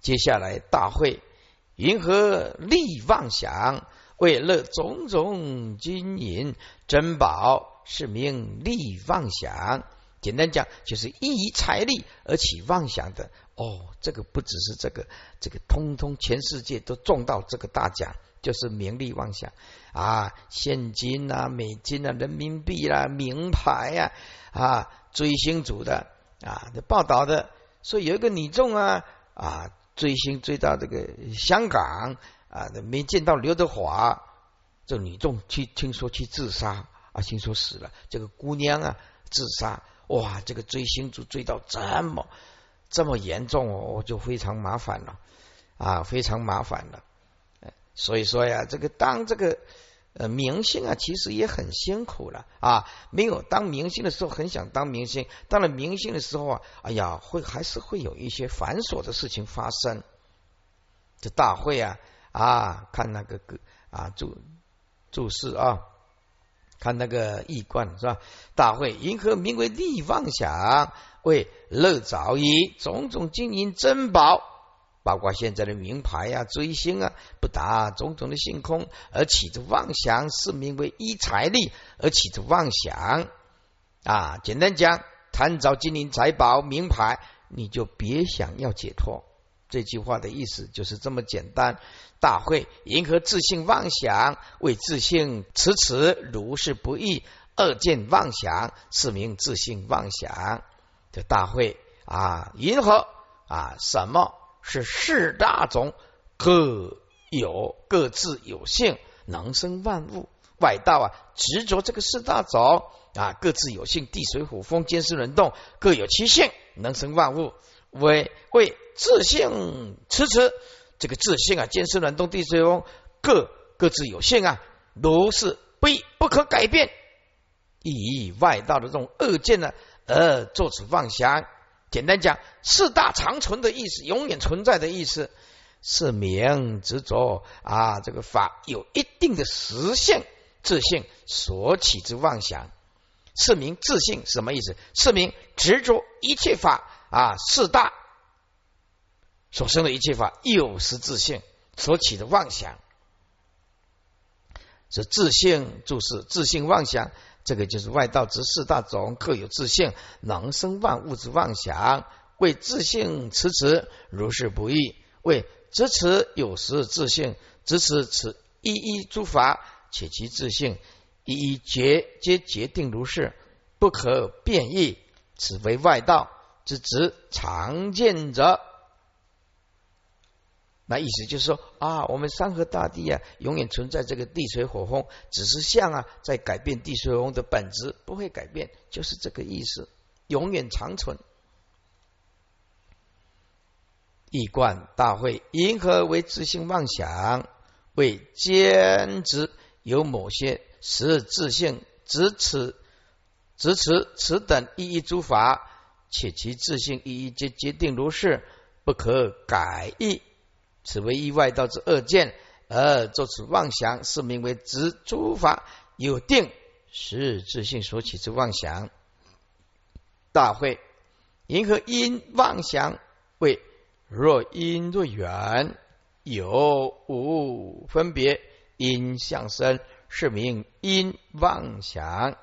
接下来大会，云何利妄想？为乐种种金银珍宝，是名利妄想。简单讲，就是依财力而起妄想的。哦，这个不只是这个，这个通通全世界都中到这个大奖，就是名利妄想啊！现金啊，美金啊，人民币啦，名牌呀啊，追星族的啊，报道的说有一个女众啊啊，追星追到这个香港。啊，没见到刘德华，这女众去听说去自杀啊，听说死了。这个姑娘啊，自杀，哇，这个追星族追到这么这么严重哦，我就非常麻烦了啊，非常麻烦了。所以说呀，这个当这个呃明星啊，其实也很辛苦了啊。没有当明星的时候，很想当明星；当了明星的时候啊，哎呀，会还是会有一些繁琐的事情发生。这大会啊。啊，看那个个啊注注释啊，看那个易观是吧？大会银河名为利妄想，为乐早已种种金银珍宝，包括现在的名牌啊、追星啊，不达种种的星空而起着妄想，是名为依财力而起着妄想啊。简单讲，贪着金银财宝、名牌，你就别想要解脱。这句话的意思就是这么简单。大会迎合自信妄想，为自信迟迟如是不易，二见妄想是名自信妄想。这大会啊，迎合啊，什么是四大种？各有各自有性，能生万物。外道啊，执着这个四大种啊，各自有性，地水火风，坚湿轮动，各有其性，能生万物。为为自性迟迟。这个自性啊，坚湿暖动地水风，各各自有性啊，如是不不可改变。以外道的这种恶见呢，而作此妄想。简单讲，四大长存的意思，永远存在的意思，是名执着啊。这个法有一定的实性，自性所起之妄想，是名自性什么意思？是名执着一切法啊，四大。所生的一切法有实自性所起的妄想，是自性注释自性妄想，这个就是外道之四大种各有自性，能生万物之妄想，为自性持持如是不易，为支持有时自性支持此一一诸法，且其自性一一决皆决定如是，不可变异，此为外道之执常见者。那意思就是说啊，我们山河大地啊，永远存在这个地水火风，只是像啊，在改变地水火风的本质，不会改变，就是这个意思，永远长存。一贯大会，因何为自性妄想？为坚持有某些实自性，只此只此此等一一诸法，且其自性一一皆决定如是，不可改易。此为意外道之恶见，而作此妄想，是名为执诸法有定，是自性所起之妄想。大会，银河因妄想为若因若缘有无分别，因相生，是名因妄想。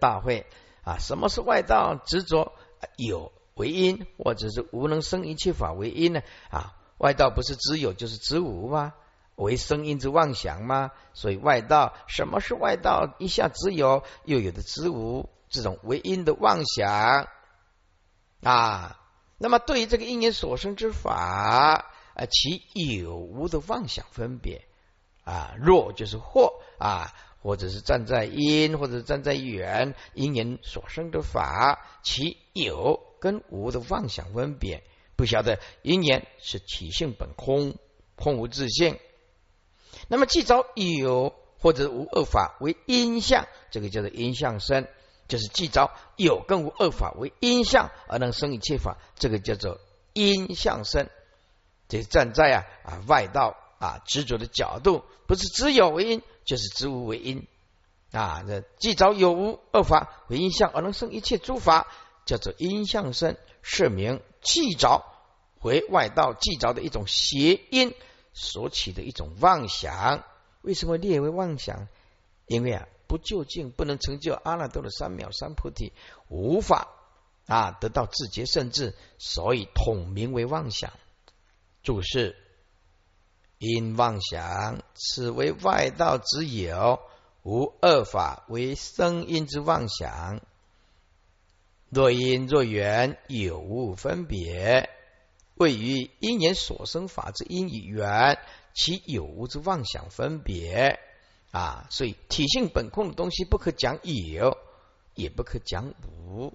大会啊，什么是外道执着有为因，或者是无能生一切法为因呢？啊？外道不是只有就是知无吗？为声音之妄想吗？所以外道什么是外道？一下只有，又有的知无，这种为因的妄想啊。那么对于这个因缘所生之法啊，其有无的妄想分别啊，若就是或啊，或者是站在因，或者是站在缘，因缘所生的法，其有跟无的妄想分别。不晓得因缘是体性本空，空无自性。那么既招有或者无二法为因相，这个叫做因相生，就是既招有跟无二法为因相而能生一切法，这个叫做因相生。这站在啊啊外道啊执着的角度，不是只有为因，就是知无为因啊。这既招有无二法为因相而能生一切诸法，叫做因相生，是名。气着为外道记着的一种邪因所起的一种妄想。为什么列为妄想？因为啊，不究竟，不能成就阿耨多罗三藐三菩提，无法啊得到自觉甚至，所以统名为妄想。注释：因妄想，此为外道之有，无二法为生因之妄想。若因若缘有无分别，位于因缘所生法之因与缘，其有无之妄想分别啊，所以体性本空的东西不可讲有，也不可讲无。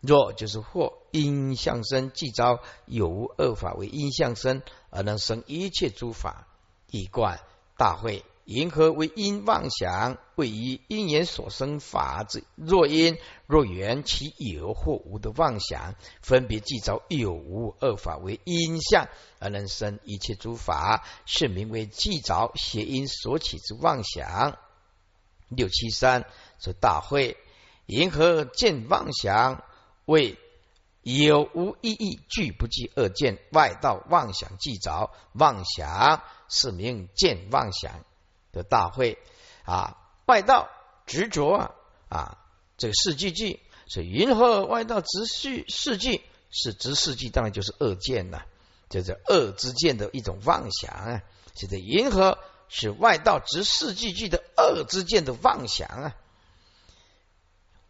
若就是或因相生，即招有无二法为因相生，而能生一切诸法，一贯大会。银河为因妄想，位于因缘所生法之若因若缘，其有或无的妄想，分别即着有无二法为因相，而能生一切诸法，是名为即着邪因所起之妄想。六七三说大会，银河见妄想为有无意义，俱不计二见外道妄想即着妄想，是名见妄想。的大会啊，外道执着啊啊，这个世纪句是云何外道执世世纪是执世纪，当然就是恶见呐，就是恶之见的一种妄想啊。现在云何是外道执世纪句的恶之见的妄想啊？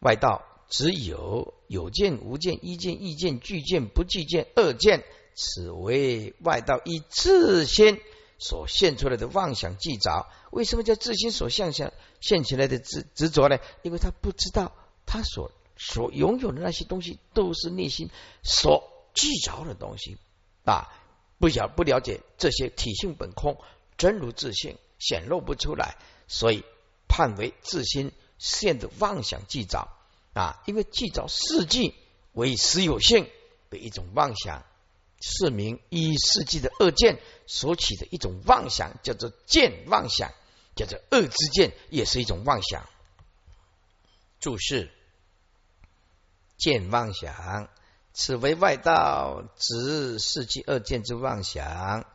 外道只有有见无见、一见一见、具见不具见、恶见，此为外道以自心。所现出来的妄想记着，为什么叫自心所现象现起来的执执着呢？因为他不知道他所所拥有的那些东西都是内心所记着的东西啊，不晓不了解这些体性本空，真如自性显露不出来，所以判为自心现的妄想记着啊，因为记着世纪为实有性的一种妄想。是名一世纪的恶见所起的一种妄想，叫做见妄想，叫做恶之见，也是一种妄想。注释：见妄想，此为外道执世纪恶见之妄想。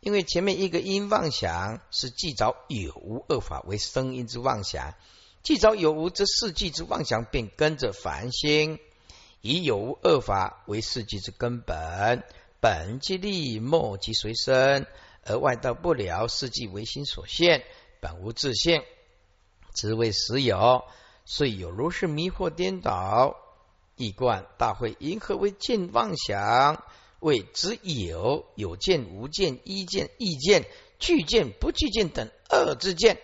因为前面一个因妄想是既着有无恶法为声音之妄想，既着有无这世纪之妄想，便跟着繁星，以有无恶法为世纪之根本。本即利，末即随身，而外道不了，世纪唯心所现，本无自性，只为实有，遂有如是迷惑颠倒。一贯大会，因何为见妄想？为只有有见无见，一见异见，具见不具见等二之见。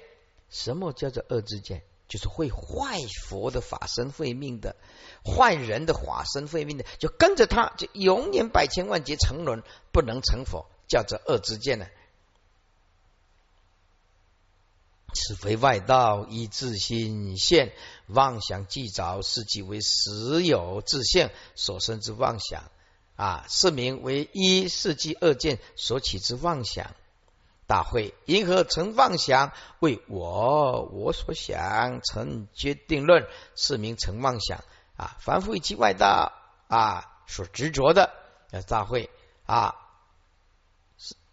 什么叫做二之见？就是会坏佛的法身慧命的，坏人的法身慧命的，就跟着他，就永远百千万劫沉沦，不能成佛，叫做恶之见呢。此非外道以自心现妄想既着，是即为实有自性所生之妄想啊，是名为一世纪二见所起之妄想。大会因何成妄想？为我我所想成决定论，是名成妄想啊！凡夫以其外道啊所执着的，大会啊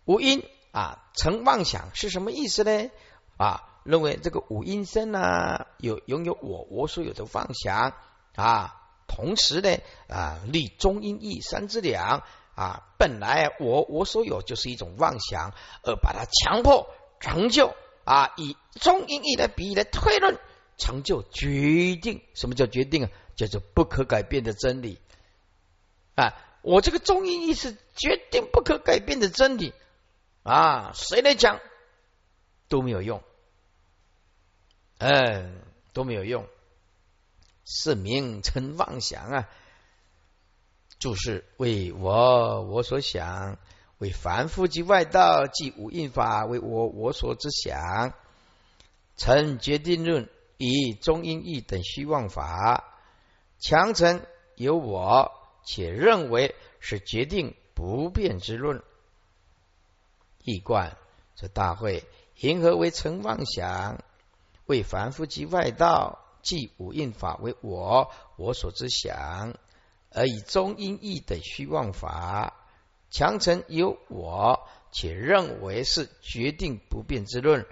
无因啊成妄想是什么意思呢？啊，认为这个五阴身啊有拥有我我所有的妄想啊，同时呢啊立中阴义三之两。啊，本来我我所有就是一种妄想，而把它强迫成就啊，以中因义的比喻来推论成就决定。什么叫决定啊？叫做不可改变的真理啊！我这个中因义是决定不可改变的真理啊！谁来讲都没有用，嗯，都没有用，是名称妄想啊！就是为我我所想，为凡夫及外道即无印法为我我所之想，成决定论以中因义等虚妄法，强成有我，且认为是决定不变之论。一贯这大会，因何为成妄想？为凡夫及外道即无印法为我我所之想。而以中阴义的虚妄法，强成有我，且认为是决定不变之论，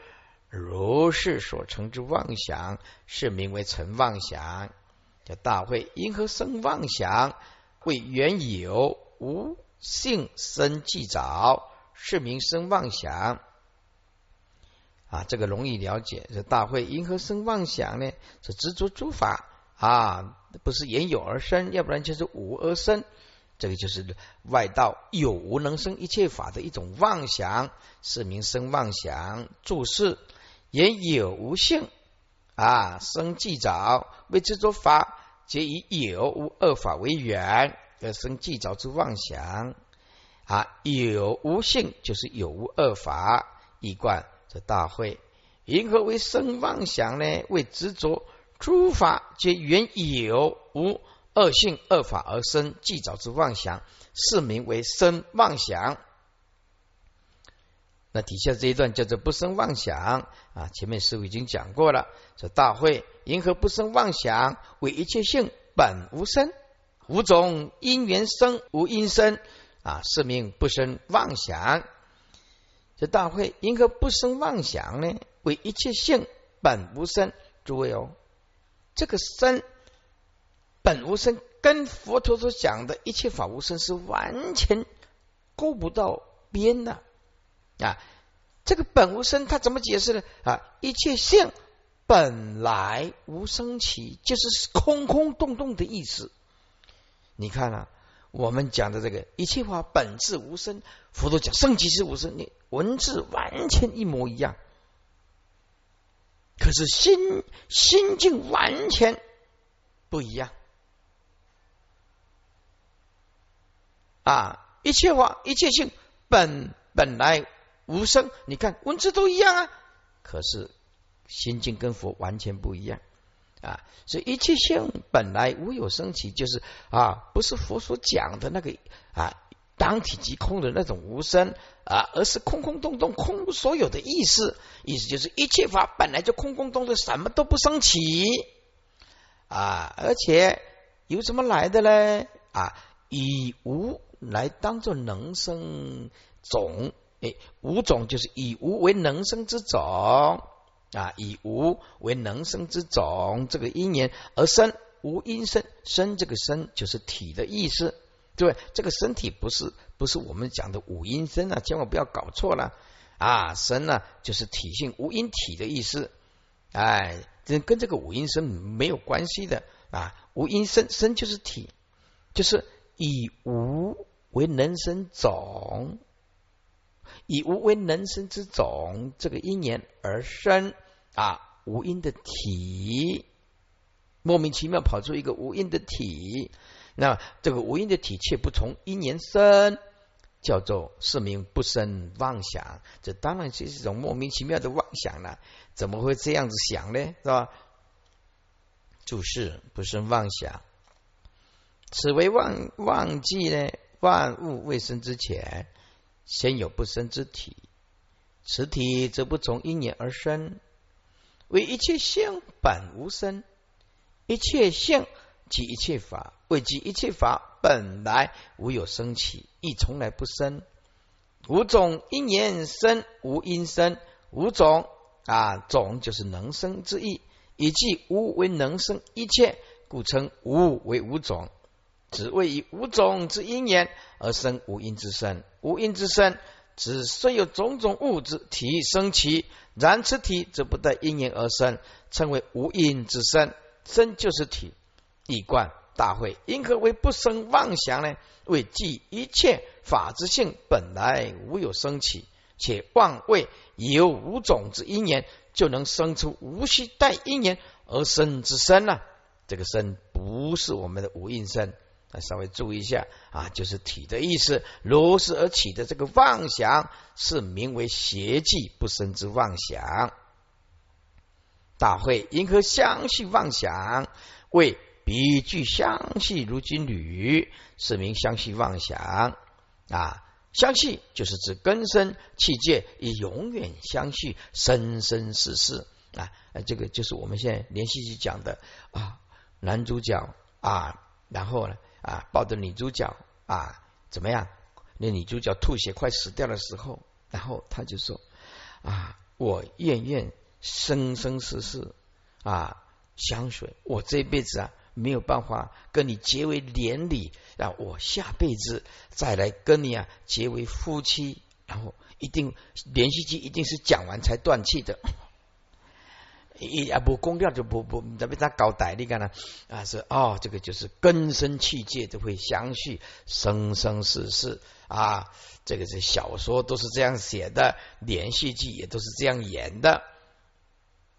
如是所成之妄想，是名为成妄想。叫大会因何生妄想？为缘有无性生既早，是名生妄想。啊，这个容易了解。这大会因何生妄想呢？是执着诸法啊，不是言有而生，要不然就是无而生。这个就是外道有无能生一切法的一种妄想，是名生妄想。注释言有无性啊，生既早，为执着法，皆以有无二法为缘而生既早之妄想啊。有无性就是有无二法一贯。这大会，因何为生妄想呢？为执着诸法皆原有无二性二法而生，既早之妄想，是名为生妄想。那底下这一段叫做不生妄想啊。前面师傅已经讲过了。这大会，因何不生妄想？为一切性本无生，五种因缘生无因生啊，是名不生妄想。这大会因何不生妄想呢？为一切性本无生，诸位哦，这个生本无生，跟佛陀所讲的一切法无生是完全勾不到边的啊！这个本无生，他怎么解释呢？啊，一切性本来无生起，就是空空洞洞的意思。你看啊。我们讲的这个一切法本质无生，佛陀讲生即是无生，你文字完全一模一样，可是心心境完全不一样啊！一切法一切性本本来无生，你看文字都一样啊，可是心境跟佛完全不一样。啊，所以一切性本来无有生起，就是啊，不是佛所讲的那个啊，当体即空的那种无声啊，而是空空洞洞、空无所有的意思。意思就是一切法本来就空空洞洞，什么都不生起啊，而且由什么来的呢？啊，以无来当做能生种，哎，无种就是以无为能生之种。啊，以无为能生之种，这个因缘而生，无因生，生这个生就是体的意思，对这个身体不是不是我们讲的五阴身啊，千万不要搞错了。啊，身呢就是体性无因体的意思，哎，这跟这个五阴身没有关系的。啊，无因身，身就是体，就是以无为能生种。以无为能生之种，这个因缘而生。啊，无因的体，莫名其妙跑出一个无因的体，那这个无因的体却不从因缘生，叫做是名不生妄想。这当然是一种莫名其妙的妄想了。怎么会这样子想呢？是吧？注释不生妄想，此为忘忘记呢？万物未生之前。先有不生之体，此体则不从因缘而生，为一切性本无生，一切性即一切法，为即一切法本来无有生起，亦从来不生。五种因缘生，无因生，五种啊种就是能生之意，以即无为能生一切，故称无为五种。只为以五种之因缘而生无因之身，无因之身，只虽有种种物质体生起，然此体则不得因缘而生，称为无因之身。身就是体，一贯大会，因何为不生妄想呢？为即一切法之性本来无有生起，且妄为有无种之因缘，就能生出无需待因缘而生之身呢？这个身不是我们的无因身。那稍微注意一下啊，就是体的意思。如是而起的这个妄想，是名为邪计不生之妄想。大会因何相续妄想？为比具相续如金缕，是名相续妄想啊。相续就是指根生气界以永远相续，生生世世啊。这个就是我们现在连续剧讲的啊，男主角啊，然后呢？啊抱着女主角啊怎么样？那女主角吐血快死掉的时候，然后他就说啊，我愿愿生生世世啊相随，我这辈子啊没有办法跟你结为连理，让我下辈子再来跟你啊结为夫妻，然后一定连续剧一定是讲完才断气的。一啊不公掉就不不，咋被他搞歹你看呢？啊是哦，这个就是根生器界都会相续，生生世世啊，这个是小说都是这样写的，连续剧也都是这样演的。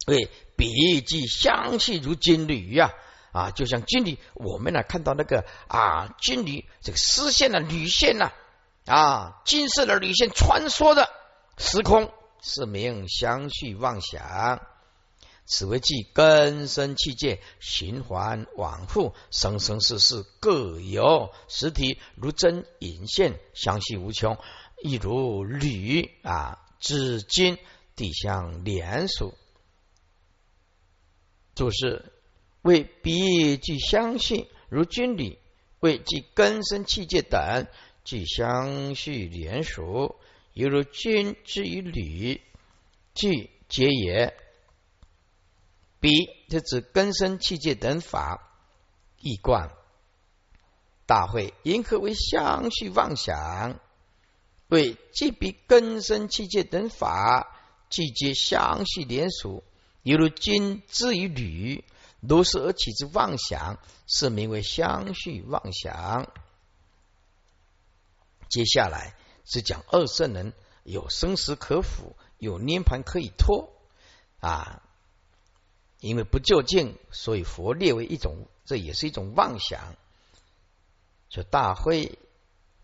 对，比喻即相续如金缕呀啊，就像金缕，我们呢看到那个啊金缕这个丝线的缕线呐啊金色的缕线穿梭的时空，是名相续妄想。此为即根生器界循环往复，生生世世各有实体，如针引线，相续无穷，亦如缕啊，至今地相连属。就是为比具相续，如军旅为即根生器界等即相续连属，犹如君之于铝，具结也。比就指根生器界等法，易观大会，因何为相续妄想？为即彼根生器界等法，即皆相续连属，犹如金之于铝，如是而起之妄想，是名为相续妄想。接下来是讲二圣人有生死可辅，有涅盘可以脱啊。因为不究竟，所以佛列为一种，这也是一种妄想。说大会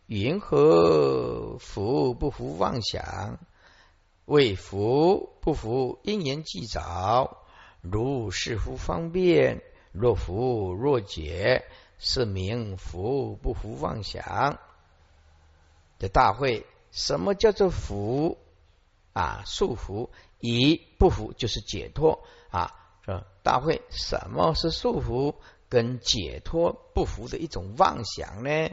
云何福不服妄想？为福不服因缘既早，如是乎方便，若福若解，是名福不服妄想。这大会什么叫做福啊？束缚以不服就是解脱啊。大会，什么是束缚跟解脱不服的一种妄想呢？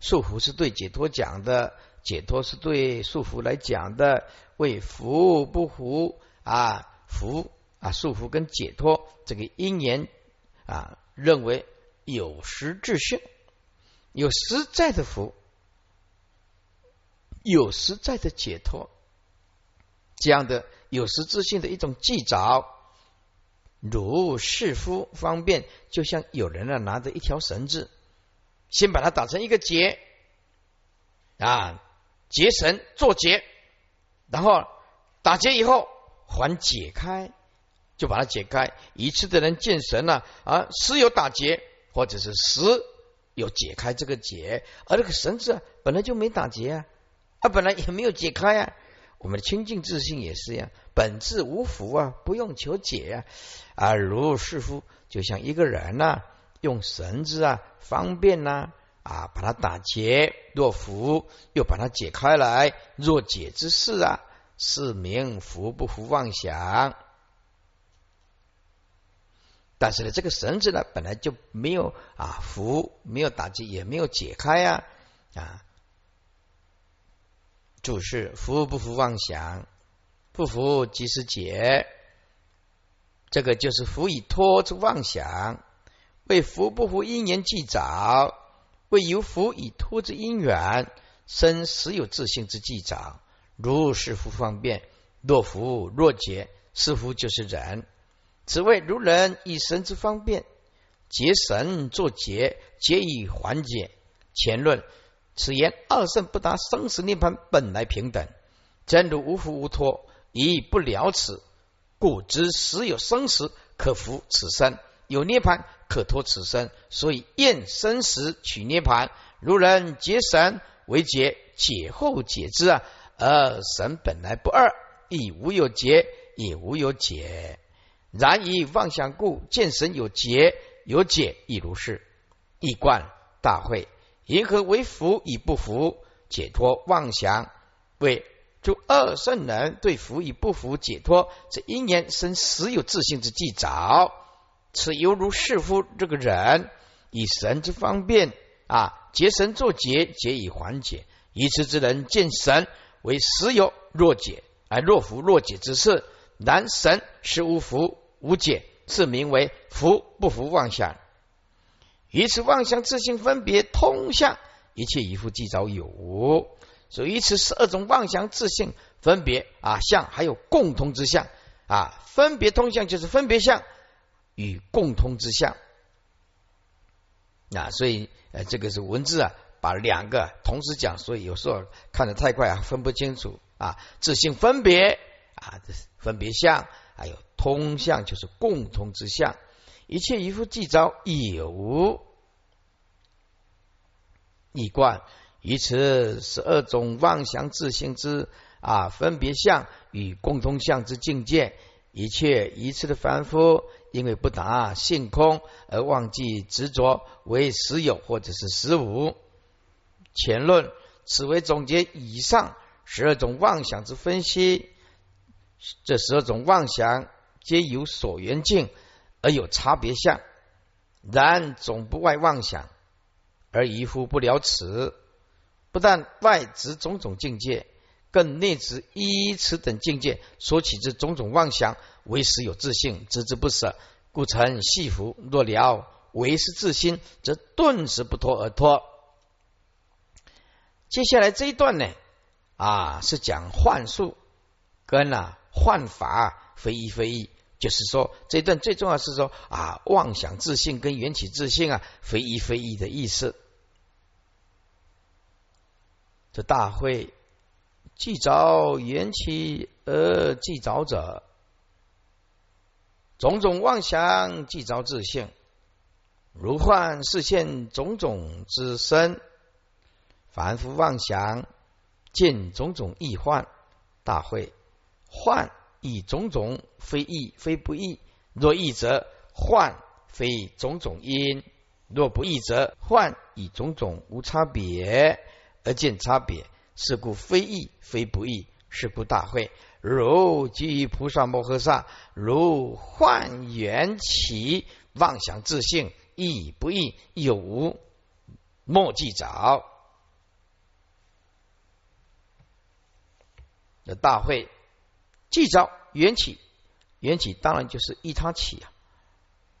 束缚是对解脱讲的，解脱是对束缚来讲的。为服不服啊？服啊，束缚跟解脱这个因缘啊，认为有实质性，有实在的福，有实在的解脱，这样的有实质性的一种记着。如是夫方便，就像有人呢拿着一条绳子，先把它打成一个结啊，结绳做结，然后打结以后还解开，就把它解开。一次的人见神了啊，时有打结，或者是时有解开这个结，而这个绳子啊本来就没打结啊，它本来也没有解开啊。我们的清净自信也是呀，本质无福啊，不用求解呀。啊，如是夫，就像一个人呐，用绳子啊，方便呐，啊，把它打结，若福又把它解开来，若解之事啊，是名福不福妄想。但是呢，这个绳子呢，本来就没有啊，服没有打结，也没有解开呀，啊。注释：服不服妄想，不服即是解。这个就是服以托之妄想。为服不服因缘既早，为由服以托之因缘生实有自性之既早。如是服方便，若服若解，是服就是人。此谓如人以神之方便结神作结，结以缓解。前论。此言二圣不达生死涅盘本来平等，真如无福无托，以不了此，故知实有生死可服此身，有涅盘可托此身，所以验生死取涅盘。如人结神为结，解后解之啊，而神本来不二，亦无有结，也无有解。然以妄想故，见神有结有解，亦如是。一贯大会。银河为福以不服解脱妄想，为诸二圣人对福以不服解脱，这因缘生实有自性之迹早。此犹如是夫这个人以神之方便啊，结神作结，结以缓解。以此之人见神为实有若解，而若福若解之事。然神是无福无解，是名为福不福妄想。以此妄想自性分别通向一切一复既早有，所以此十二种妄想自性分别啊相还有共通之相啊，分别通向就是分别相与共通之相啊，所以呃这个是文字啊，把两个同时讲，所以有时候看得太快啊，分不清楚啊，自性分别啊，这是分别相，还有通向就是共通之相。一切一夫既招有一观，以此十二种妄想自性之啊分别相与共通相之境界，一切一次的凡夫，因为不达性空而忘记执着为实有或者是实无。前论此为总结以上十二种妄想之分析，这十二种妄想皆有所缘境。而有差别相，然总不外妄想，而疑乎不了此。不但外执种种境界，更内执依此等境界所起之种种妄想，为实有自性，执之不舍，故成系缚。若了为是自心，则顿时不脱而脱。接下来这一段呢，啊，是讲幻术跟啊幻法非一非一。就是说，这一段最重要是说啊，妄想自信跟缘起自信啊，非一非一的意思。这大会既着缘起而既着者，种种妄想既着自信，如幻视现种种之身，凡夫妄想见种种异幻，大会幻。以种种非异非不异，若异则幻非种种因；若不异则幻以种种无差别而见差别。是故非异非不异。是故大会如基于菩萨摩诃萨，如幻缘起妄想自性，亦不异有无莫记找。的大会。既着缘起，缘起当然就是依他起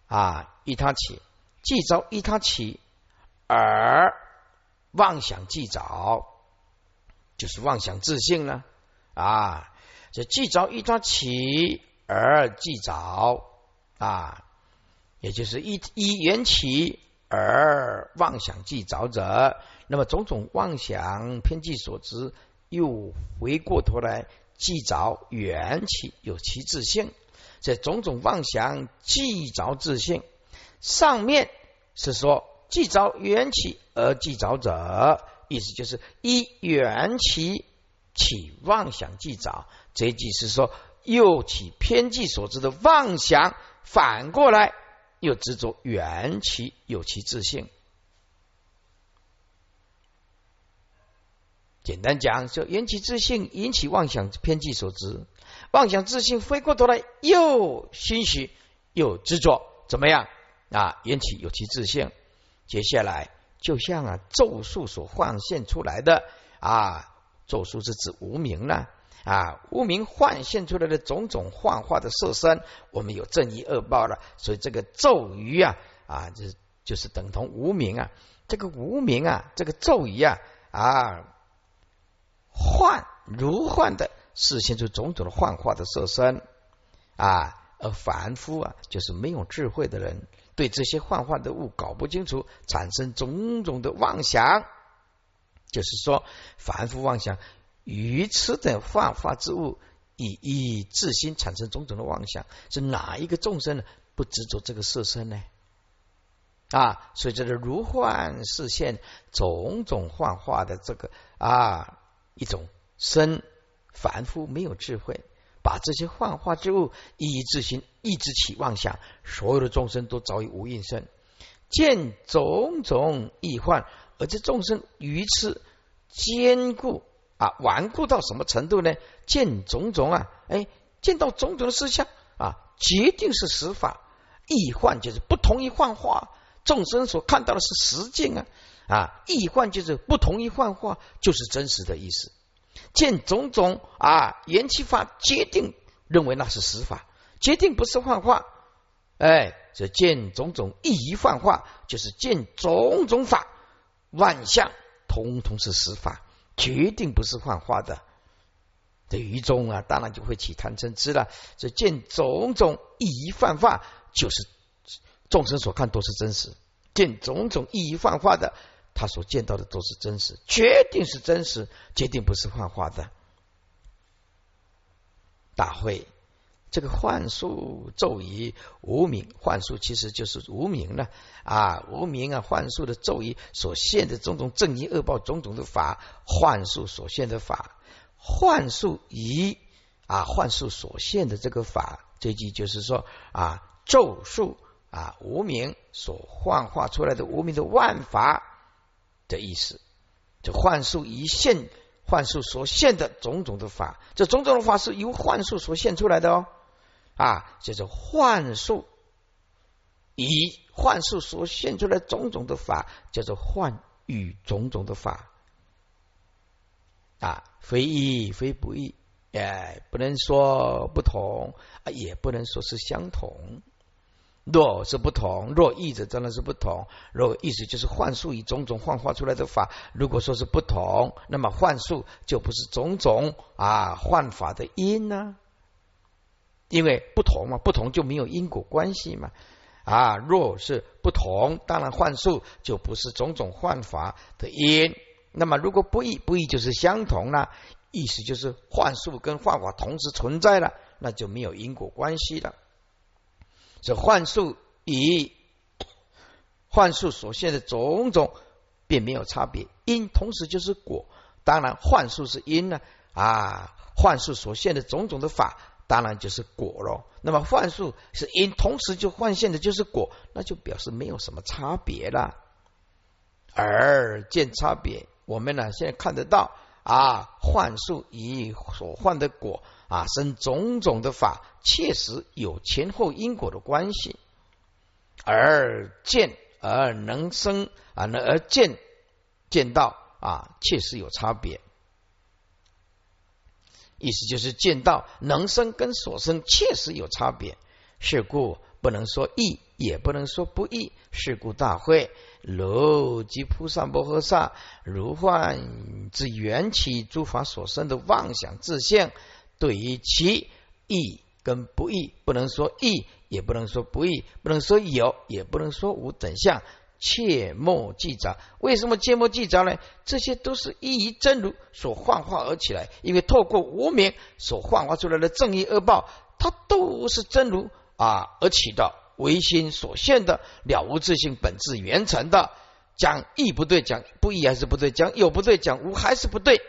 啊，啊依他起，既着依他起，而妄想既着，就是妄想自性呢啊，这既着依他起而既着啊，也就是依依缘起而妄想既着者，那么种种妄想偏计所致，又回过头来。既着缘起有其自性，这种种妄想既着自性。上面是说既着缘起而既着者，意思就是依缘起起妄想既着，这即是说又起偏计所致的妄想，反过来又执着缘起有其自性。简单讲，就缘起自信引起妄想偏激所致，妄想自信飞过头来又欣喜又执着，怎么样啊？缘起有其自信，接下来就像啊咒术所幻现出来的啊，咒术是指无名呢啊，无名幻现出来的种种幻化的色身，我们有正义恶报了，所以这个咒语啊啊，就是就是等同无名啊，这个无名啊，这个咒语啊啊。幻如幻的视现出种种的幻化的色身啊，而凡夫啊，就是没有智慧的人，对这些幻化的物搞不清楚，产生种种的妄想。就是说，凡夫妄想愚痴的幻化之物，以以自心产生种种的妄想，是哪一个众生呢？不执着这个色身呢？啊，所以这是如幻视现种种幻化的这个啊。一种生凡夫没有智慧，把这些幻化之物一一自心一直起妄想，所有的众生都早已无应身，见种种异幻，而这众生愚痴坚固啊顽固到什么程度呢？见种种啊，哎，见到种种的事项啊，决定是实法，异幻就是不同于幻化，众生所看到的是实境啊。啊，异幻就是不同于幻化，就是真实的意思。见种种啊，缘起法决定认为那是实法，决定不是幻化。哎，这见种种异于幻化，就是见种种法万象，通通是实法，决定不是幻化的。这于中啊，当然就会起贪嗔痴了。这见种种异于幻化，就是众生所看都是真实；见种种异于幻化的。他所见到的都是真实，决定是真实，决定不是幻化的。大会这个幻术咒语无名幻术，其实就是无名了啊！无名啊，幻术的咒语所现的种种正义恶报，种种的法，幻术所现的法，幻术仪啊，幻术所现的这个法，这句就是说啊，咒术啊，无名所幻化出来的无名的万法。的意思，这幻术一现，幻术所现的种种的法，这种种的法是由幻术所现出来的哦，啊，叫做幻术，以幻术所现出来种种的法，叫做幻与种种的法，啊，非异非不异，哎，不能说不同，啊，也不能说是相同。若是不同，若意者真的是不同。若意思就是幻术以种种幻化出来的法，如果说是不同，那么幻术就不是种种啊幻法的因呢？因为不同嘛，不同就没有因果关系嘛。啊，若是不同，当然幻术就不是种种幻法的因。那么如果不异，不异就是相同了，意思就是幻术跟幻法同时存在了，那就没有因果关系了。这幻术以幻术所现的种种，并没有差别。因同时就是果，当然幻术是因呢啊，幻术所现的种种的法，当然就是果咯。那么幻术是因，同时就幻现的就是果，那就表示没有什么差别了。而见差别，我们呢现在看得到啊，幻术以所幻的果。啊，生种种的法，确实有前后因果的关系，而见而能生啊，能而见见到啊，确实有差别。意思就是见到能生跟所生确实有差别，是故不能说易，也不能说不易。是故大会如即菩萨摩诃萨如幻之缘起诸法所生的妄想自性。对于其义跟不义，不能说义，也不能说不义，不能说有，也不能说无等相，切莫记着。为什么切莫记着呢？这些都是依于真如所幻化而起来，因为透过无名所幻化出来的正义恶报，它都是真如啊而起的唯心所现的了无自性本质原成的。讲义不对，讲不义还是不对，讲有不对，讲无还是不对。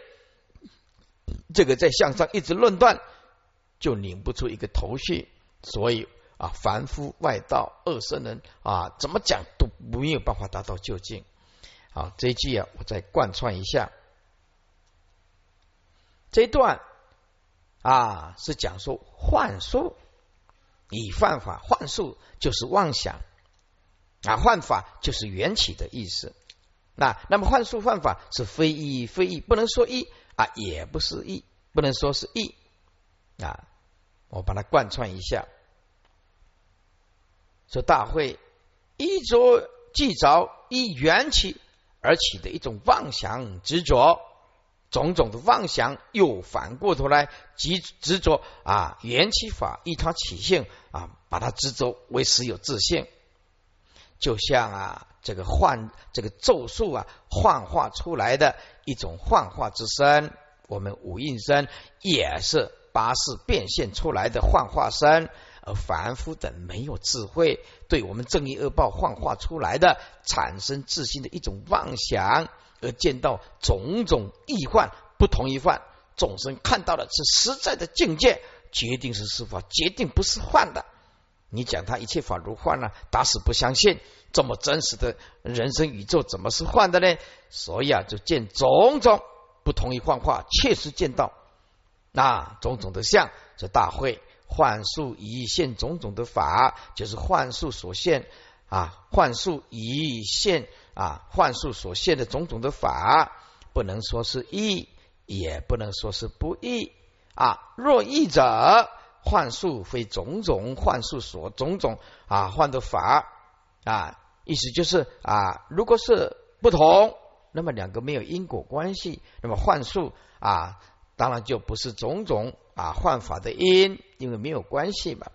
这个在向上一直论断，就拧不出一个头绪。所以啊，凡夫外道二圣人啊，怎么讲都没有办法达到究竟。好，这一句啊，我再贯穿一下。这一段啊，是讲说幻术，以幻法幻术就是妄想啊，幻法就是缘起的意思。那那么幻术幻法是非一非一，不能说一。啊，也不是意，不能说是意啊。我把它贯穿一下，说大会依着既着依缘起而起的一种妄想执着，种种的妄想又反过头来执执着啊，缘起法依它起性啊，把它执着为实有自性，就像啊。这个幻，这个咒术啊，幻化出来的一种幻化之身，我们五蕴身也是八识变现出来的幻化身，而凡夫等没有智慧，对我们正义恶报幻化出来的，产生自信的一种妄想，而见到种种异幻，不同一幻，众生看到的是实在的境界，决定是是否，决定不是幻的。你讲他一切法如幻呢？打死不相信。这么真实的人生宇宙怎么是幻的呢？所以啊，就见种种不同于幻化，确实见到那种种的相。这大会幻术以现种种的法，就是幻术所现啊，幻术以现啊幻术所现的种种的法，不能说是易，也不能说是不易啊。若易者，幻术非种种幻术所种种啊幻的法啊，意思就是啊，如果是不同，那么两个没有因果关系，那么幻术啊，当然就不是种种啊幻法的因，因为没有关系嘛。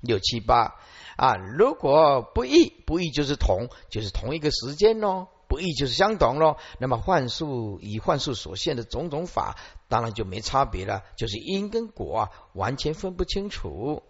六七八啊，如果不异，不异就是同，就是同一个时间喽；不异就是相同喽。那么幻术以幻术所现的种种法，当然就没差别了，就是因跟果啊，完全分不清楚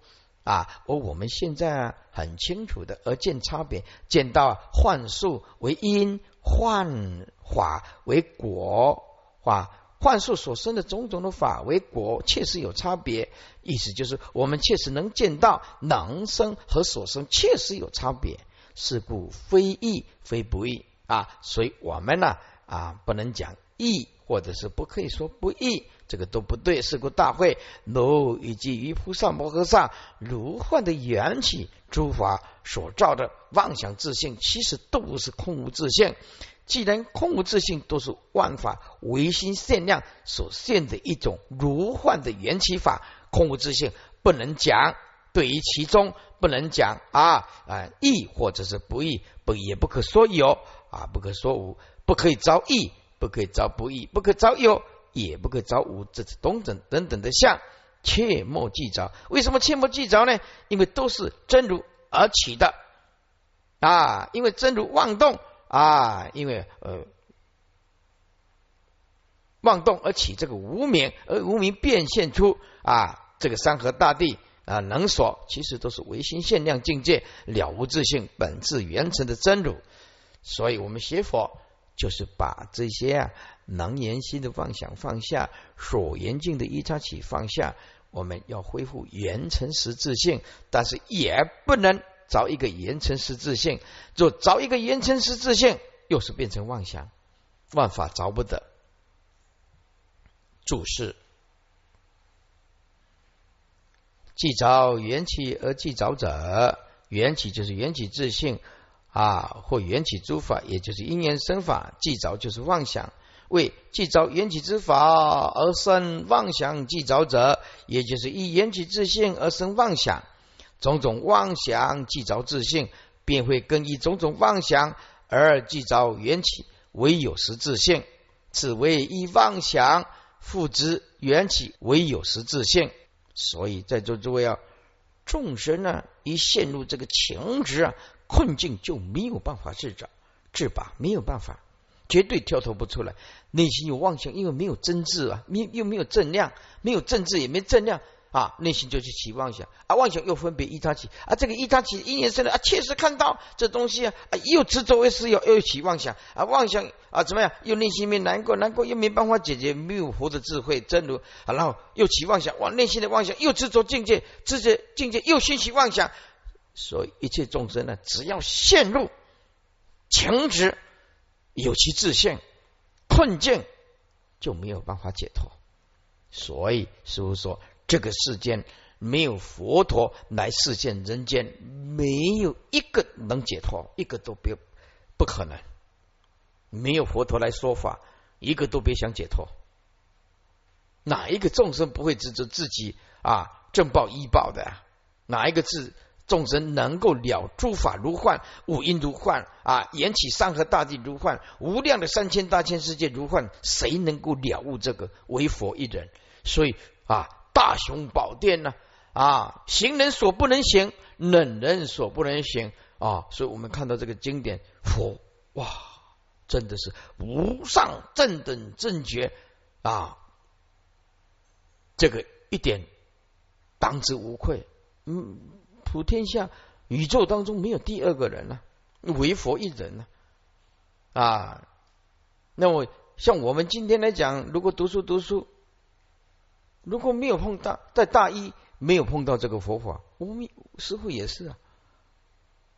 啊。而我们现在，很清楚的，而见差别，见到幻术为因，幻法为果，啊。幻术所生的种种的法为果，确实有差别。意思就是，我们确实能见到能生和所生确实有差别。是故非易非不易啊，所以我们呢啊不能讲易，或者是不可以说不义，这个都不对。是故大会如以及于菩萨摩诃萨如幻的缘起诸法所造的妄想自性，其实都是空无自性。既然空无自性，都是万法唯心限量所现的一种如幻的缘起法，空无自性不能讲。对于其中不能讲啊啊义或者是不义，不也不可说有啊，不可说无，不可以招义，不可以招不义，不可招有，也不可招无，这是等等等等的相，切莫记着。为什么切莫记着呢？因为都是真如而起的啊，因为真如妄动。啊，因为呃妄动而起这个无名，而无名变现出啊这个山河大地啊能所，其实都是唯心限量境界了无自性本质原成的真如。所以我们学佛就是把这些啊能言心的妄想放下，所言境的一插起放下，我们要恢复原成实自性，但是也不能。找一个言成实自性，就找一个言成实自性，又是变成妄想，万法着不得。注释：既着缘起而既着者，缘起就是缘起自性啊，或缘起诸法，也就是因缘生法。既着就是妄想，为既着缘起之法而生妄想，既着者，也就是以缘起自性而生妄想。种种妄想既着自性，便会更以种种妄想而既着缘起，唯有实自性，此为以妄想复之缘起，唯有实自性。所以在座诸位啊，众生呢一陷入这个情执啊困境，就没有办法自找自拔，没有办法，绝对跳脱不出来。内心有妄想，因为没有真智啊，没又没有正量，没有正智也没正量。啊，内心就去起妄想啊，妄想又分别依他起啊，这个依他起因缘生的啊，确实看到这东西啊，啊又执着为实有，又起妄想啊，妄想啊怎么样？又内心没难过，难过又没办法解决，没有佛的智慧真如啊，然后又起妄想，哇，内心的妄想又执着境界，执着境界又兴起妄想，所以一切众生呢，只要陷入情执，有其自性困境，就没有办法解脱。所以师傅说。这个世间没有佛陀来世现人间，没有一个能解脱，一个都别不可能。没有佛陀来说法，一个都别想解脱。哪一个众生不会执着自己啊正报依报的？哪一个智众生能够了诸法如幻，五阴如幻啊，缘起山河大地如幻，无量的三千大千世界如幻？谁能够了悟这个？唯佛一人。所以啊。大雄宝殿呢？啊，行人所不能行，冷人所不能行啊！所以我们看到这个经典，佛哇，真的是无上正等正觉啊！这个一点当之无愧。嗯，普天下宇宙当中没有第二个人了，唯佛一人呢啊！那么像我们今天来讲，如果读书读书。如果没有碰到在大一没有碰到这个佛法，我们师傅也是啊，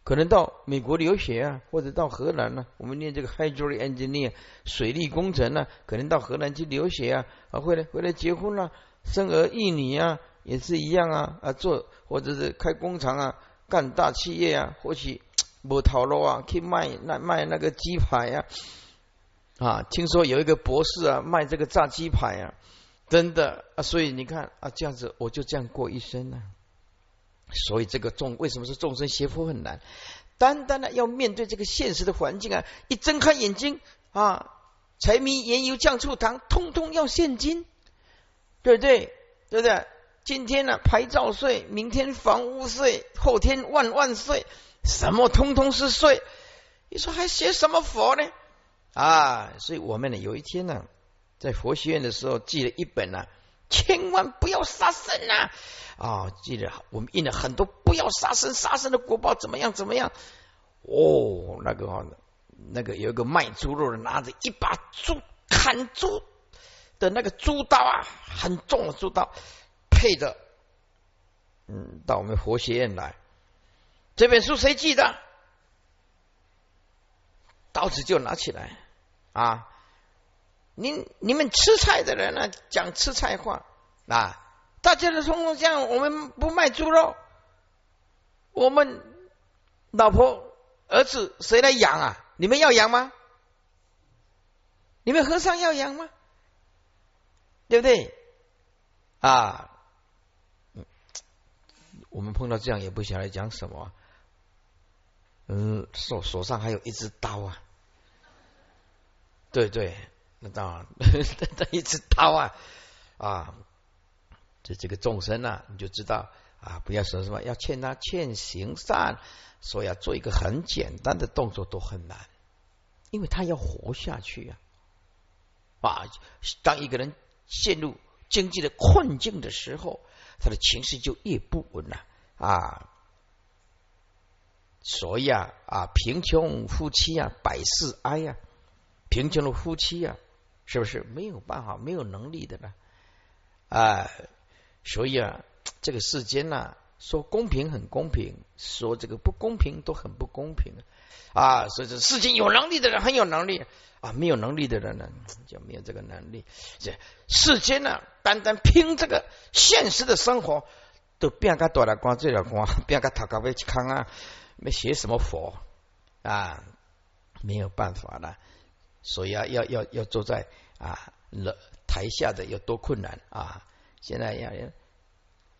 可能到美国留学啊，或者到荷兰呢，我们念这个 hydro engineer 水利工程呢，可能到荷兰去留学啊，啊，回来回来结婚了，生儿育女啊，也是一样啊，啊，做或者是开工厂啊，干大企业啊，或许 无头路啊，去卖那卖那个鸡排呀，啊，听说有一个博士啊卖这个炸鸡排啊，真的啊，所以你看啊，这样子我就这样过一生呢。所以这个众为什么是众生邪佛很难？单单的要面对这个现实的环境啊，一睁开眼睛啊，柴米盐油酱醋糖，通通要现金，对不对？对不对？今天呢，牌照税，明天房屋税，后天万万岁，什么通通是税。你说还学什么佛呢？啊，所以我们呢，有一天呢，在佛学院的时候，记了一本呢，千万不要杀生呐！啊，记得我们印了很多不要杀生，杀生的果报怎么样？怎么样？哦，那个那个有一个卖猪肉的，拿着一把猪砍猪的那个猪刀啊，很重的猪刀。配的，嗯，到我们佛学院来。这本书谁记的？刀子就拿起来啊！你你们吃菜的人呢，讲吃菜话啊！大家的通通这样，我们不卖猪肉，我们老婆儿子谁来养啊？你们要养吗？你们和尚要养吗？对不对？啊！我们碰到这样也不晓得讲什么，嗯，手手上还有一支刀啊，对对，那当然，那 一支刀啊。啊，这这个众生啊，你就知道啊，不要说什么要劝他劝行善，所以要做一个很简单的动作都很难，因为他要活下去呀啊，当一个人陷入经济的困境的时候。他的情绪就越不稳了啊！所以啊啊，贫穷夫妻啊，百事哀呀。贫穷的夫妻啊，是不是没有办法、没有能力的呢？啊，所以啊，这个世间呢，说公平很公平，说这个不公平都很不公平啊！所以这世间有能力的人很有能力啊，没有能力的人呢就没有这个能力。这世间呢？单单拼这个现实的生活，都变个大了光，最了光，变个塔高位去看啊！没学什么佛啊，没有办法了。所以要要要要坐在啊了台下的有多困难啊！现在要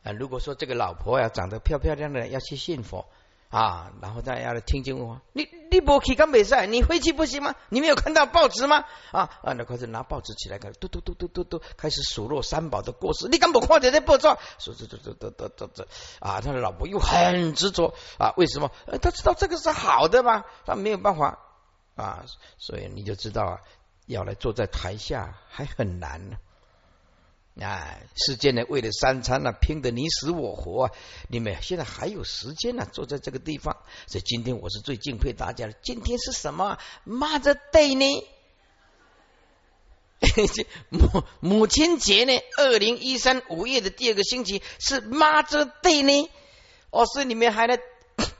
啊，如果说这个老婆呀长得漂漂亮亮的，要去信佛。啊，然后大家来听经话，你你不去干比赛，你回去不行吗？你没有看到报纸吗？啊啊，那开始拿报纸起来看，嘟嘟嘟嘟嘟嘟，开始数落三宝的过失。你敢不看这报纸？说这这这这这这这啊，他的老婆又很执着啊，为什么？他知道这个是好的吗，他没有办法啊，所以你就知道啊，要来坐在台下还很难呢。哎世间呢，为了三餐呢，拼得你死我活啊！你们现在还有时间呢，坐在这个地方。所以今天我是最敬佩大家的。今天是什么？Mother Day 呢？母母亲节呢？二零一三五月的第二个星期是 Mother Day 呢？哦，所以你们还在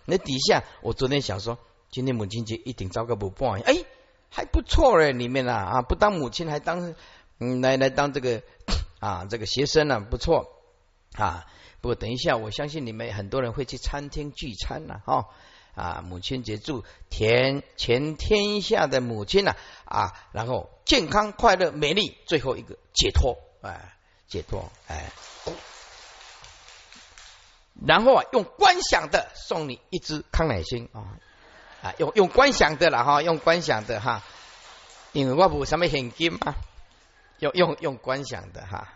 那底下。我昨天想说，今天母亲节一定找个不办，哎，还不错嘞，里面啊啊，不当母亲还当来来当这个。啊，这个学生呢不错啊，不过等一下，我相信你们很多人会去餐厅聚餐了哈啊！母亲节祝天全天下的母亲呢啊，然后健康快乐美丽，最后一个解脱哎，解脱哎，然后啊，用观想的送你一支康乃馨啊啊，用用观想的了哈，用观想的哈，因为我不什么现金嘛。用用用观想的哈，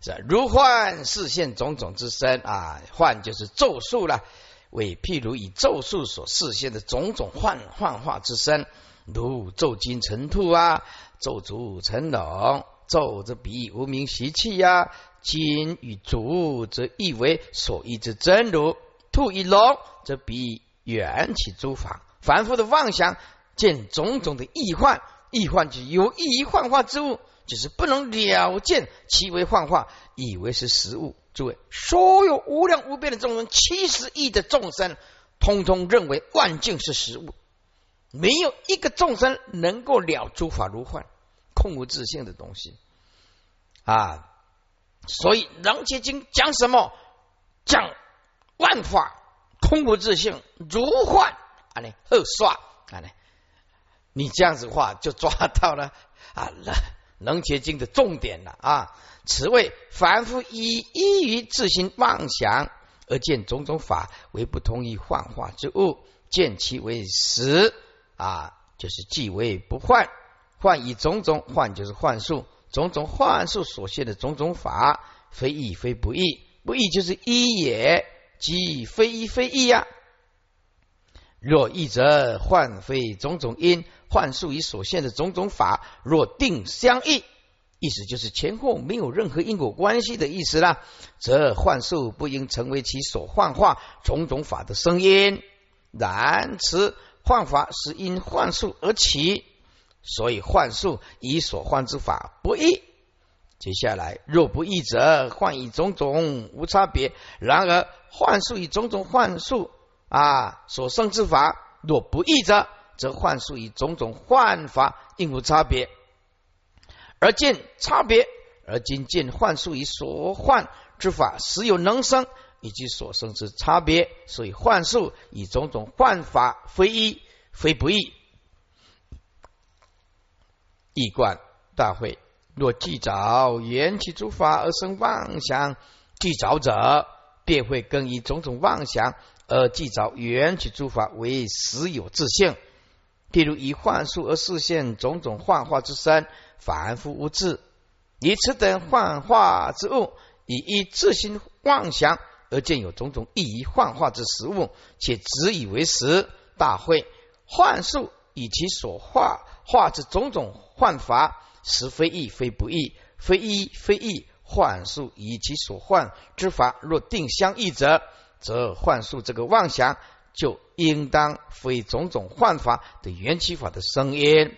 是如幻视现种种之身啊，幻就是咒术了，为譬如以咒术所视现的种种幻幻化之身，如咒金成兔啊，咒足成龙，咒则比无名习气呀，金与足则意为所依之真如，兔与龙则比缘起诸法，凡夫的妄想见种种的异幻，异幻就有异幻化之物。就是不能了见其为幻化，以为是实物。诸位，所有无量无边的众生，七十亿的众生，通通认为万境是实物，没有一个众生能够了诸法如幻，空无自性的东西啊！所以《楞伽经》讲什么？讲万法空无自性，如幻啊，你二刷啊，你你这样子话就抓到了啊了，能结晶的重点了啊。此谓凡夫依依于自心妄想而见种种法为不同于幻化之物，见其为实啊，就是即为不幻。幻以种种幻就是幻术，种种幻术所现的种种法，非义非不义，不义就是一也，即非一非义呀。若义则幻非种种因，幻术与所现的种种法若定相异，意思就是前后没有任何因果关系的意思啦，则幻术不应成为其所幻化种种法的声音。然此幻法是因幻术而起。所以幻术以所幻之法不异。接下来，若不异者，幻以种种无差别。然而幻术以种种幻术啊所生之法，若不异者，则幻术以种种幻法应无差别。而见差别，而今见幻术以所幻之法实有能生，以及所生之差别。所以幻术以种种幻法非一非不异。易观大会，若既早缘起诸法而生妄想，既早者便会更以种种妄想而既早缘起诸法为实有自性。譬如以幻术而实现种种幻化之身，凡夫无智，以此等幻化之物，以一自心妄想而见有种种异于幻化之实物，且执以为实。大会幻术以其所化化之种种。幻法实非义非不义，非一非义。幻术以其所幻之法若定相异者，则幻术这个妄想就应当非种种幻法的缘起法的声音。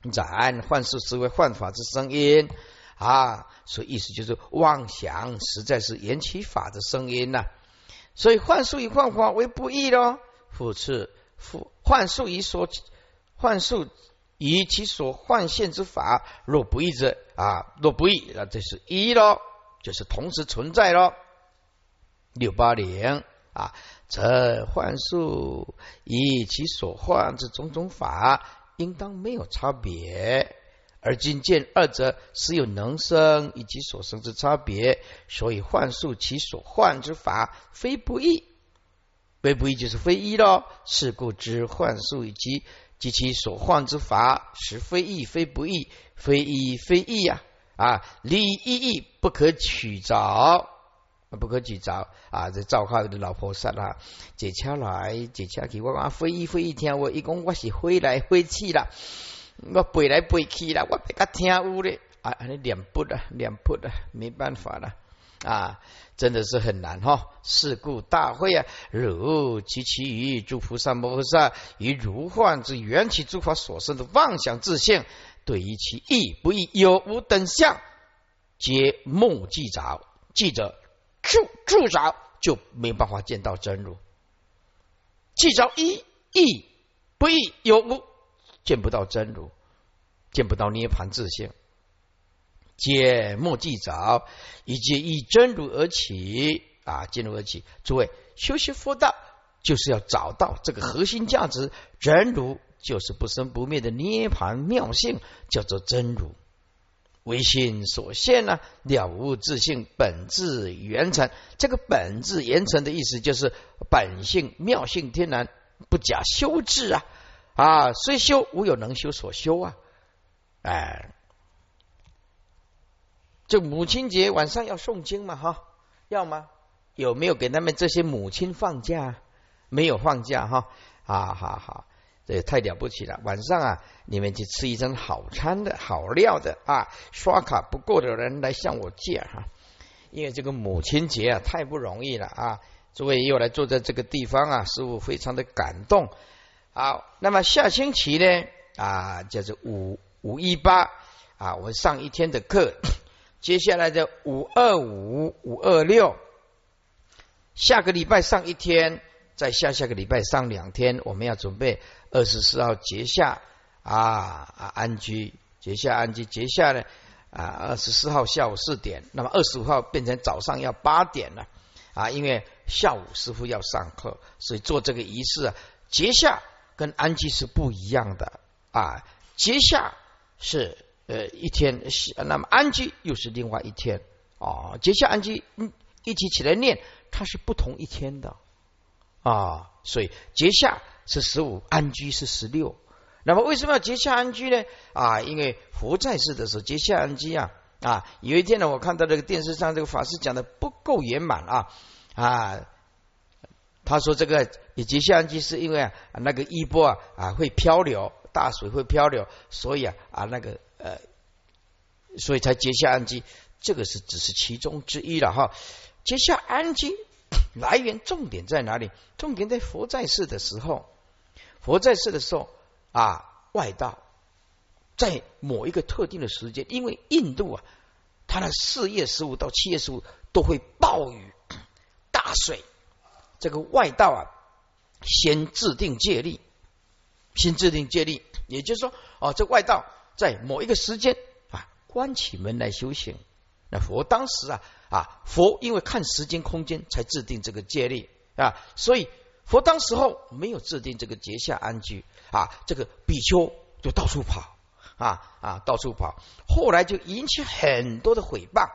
然幻术实为幻法之声音啊，所以意思就是妄想实在是缘起法的声音呐。所以幻术与幻法为不义咯。复次，复幻术以所幻术。以其所幻现之法，若不异者啊，若不异，那这是一咯，就是同时存在咯。六八零啊，则幻术以其所幻之种种法，应当没有差别。而今见二者实有能生以及所生之差别，所以幻术其所幻之法非不易，非不易就是非一咯。是故知幻术以及。及其所幻之法，实非易非不易，非义非易呀！啊，离一义不可取着，不可取着啊！这赵浩的老婆说啦，坐车来，坐车去，我讲飞一飞一，听我一讲我是飞来飞去啦，我背来背去啦，我比较听有咧，啊，你两步的，两步的，没办法了。啊，真的是很难哈！事故大会啊，如及其余诸菩萨摩诃萨以如幻之缘起诸法所生的妄想自性，对于其义不义有无等相，皆梦记着，记着住住着，就没办法见到真如。记着一意不义有无，见不到真如，见不到涅盘自性。皆莫记着，以及以真如而起啊，真如而起。诸位修习佛道，就是要找到这个核心价值，真如就是不生不灭的涅盘妙性，叫做真如。唯心所现呢，了无自性本质原成。这个本质原成的意思，就是本性妙性天然，不假修治啊啊，虽修无有能修所修啊，哎。就母亲节晚上要诵经嘛，哈，要吗？有没有给他们这些母亲放假？没有放假哈，啊，好好，这也太了不起了。晚上啊，你们去吃一顿好餐的好料的啊，刷卡不够的人来向我借哈，因为这个母亲节啊，太不容易了啊。诸位又来坐在这个地方啊，使我非常的感动。好，那么下星期呢啊，叫做五五一八啊，我们上一天的课。接下来的五二五、五二六，下个礼拜上一天，再下下个礼拜上两天，我们要准备二十四号节下啊啊安居节下安居节下呢啊二十四号下午四点，那么二十五号变成早上要八点了啊，因为下午师傅要上课，所以做这个仪式啊，节下跟安居是不一样的啊，节下是呃一天，那么安居又是另外一天啊，节下安居嗯一起起来念，它是不同一天的啊，所以节下是十五，安居是十六。那么为什么要节下安居呢？啊，因为佛在世的时候节下安居啊啊，有一天呢，我看到这个电视上这个法师讲的不够圆满啊啊。他说：“这个以及相机是因为啊那个衣钵啊啊会漂流，大水会漂流，所以啊啊那个呃，所以才结下安基。这个是只是其中之一了哈。结下安基来源重点在哪里？重点在佛在世的时候，佛在世的时候啊外道在某一个特定的时间，因为印度啊，它的四月十五到七月十五都会暴雨 大水。”这个外道啊，先制定戒律，先制定戒律，也就是说，哦，这外道在某一个时间啊，关起门来修行。那佛当时啊啊，佛因为看时间空间才制定这个戒律啊，所以佛当时候没有制定这个节下安居啊，这个比丘就到处跑啊啊，到处跑，后来就引起很多的诽谤，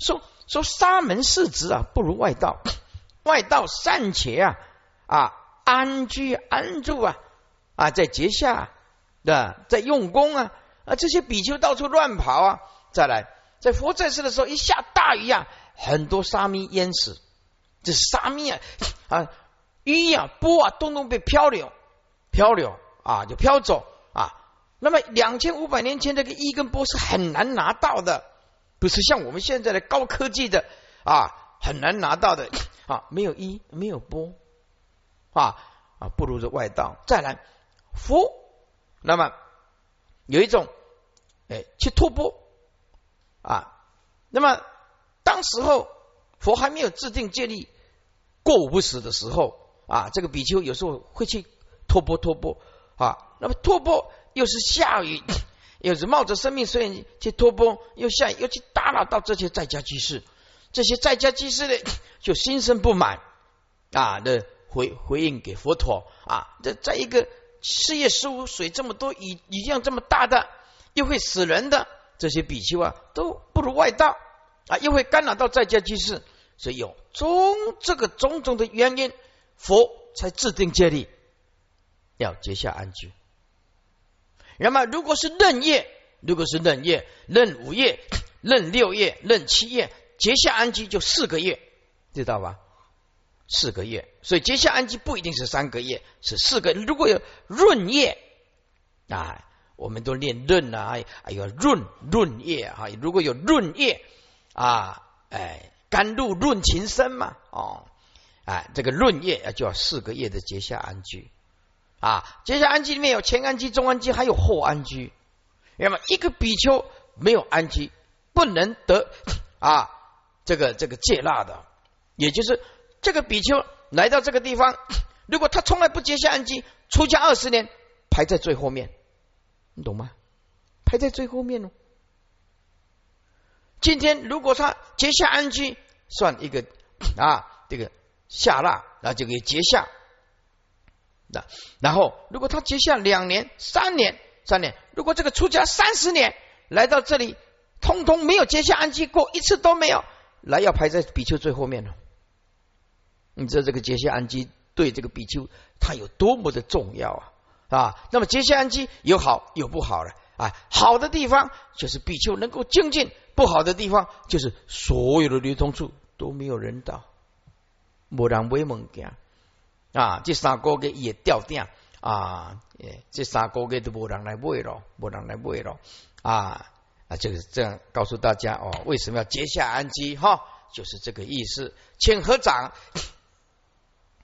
说说沙门世子啊，不如外道。外道尚且啊啊安居安住啊啊在节下的在用功啊啊这些比丘到处乱跑啊。再来在佛在世的时候一下大雨啊很多沙弥淹死。这沙弥啊啊鱼啊波啊都能被漂流漂流啊就飘走啊那么两千五百年前这个一跟波是很难拿到的不是像我们现在的高科技的啊很难拿到的。啊，没有一，没有波，啊啊，不如这外道。再来，佛，那么有一种，哎，去托钵啊。那么当时候佛还没有制定戒律，过午不食的时候啊，这个比丘有时候会去托钵托钵啊。那么托钵又是下雨，又是冒着生命危险去托钵，又下雨，又去打扰到这些在家居士。这些在家居士呢，就心生不满啊的回回应给佛陀啊，这在一个四月十五水这么多雨雨量这么大的又会死人的这些比丘啊，都不如外道啊，又会干扰到在家居士，所以有种这个种种的原因，佛才制定戒律，要结下安居。那么如果是闰月，如果是闰月、闰五月、闰六月、闰七月。结下安居就四个月，知道吧？四个月，所以结下安居不一定是三个月，是四个。如果有闰月啊，我们都念闰啊，哎呦闰闰月哈，如果有闰月啊，哎甘露润情深嘛，哦，哎这个闰月就要四个月的节下安居啊。节下安居里面有前安居、中安居，还有后安居。那么一个比丘没有安居，不能得 啊。这个这个戒腊的，也就是这个比丘来到这个地方，如果他从来不结下安居，出家二十年排在最后面，你懂吗？排在最后面哦。今天如果他结下安居，算一个啊，这个下腊，那就可以结下。那然后如果他结下两年、三年、三年，如果这个出家三十年来到这里，通通没有结下安居过一次都没有。来要排在比丘最后面了，你知道这个结下安基对这个比丘它有多么的重要啊啊！那么结下安基有好有不好了啊，好的地方就是比丘能够精进，不好的地方就是所有的流通处都没有人到，没人买物件啊，这三个月也掉掉啊，这三个月都没人来买了，没人来买了啊。啊，这个这样告诉大家哦，为什么要结下安基哈？就是这个意思。请合掌。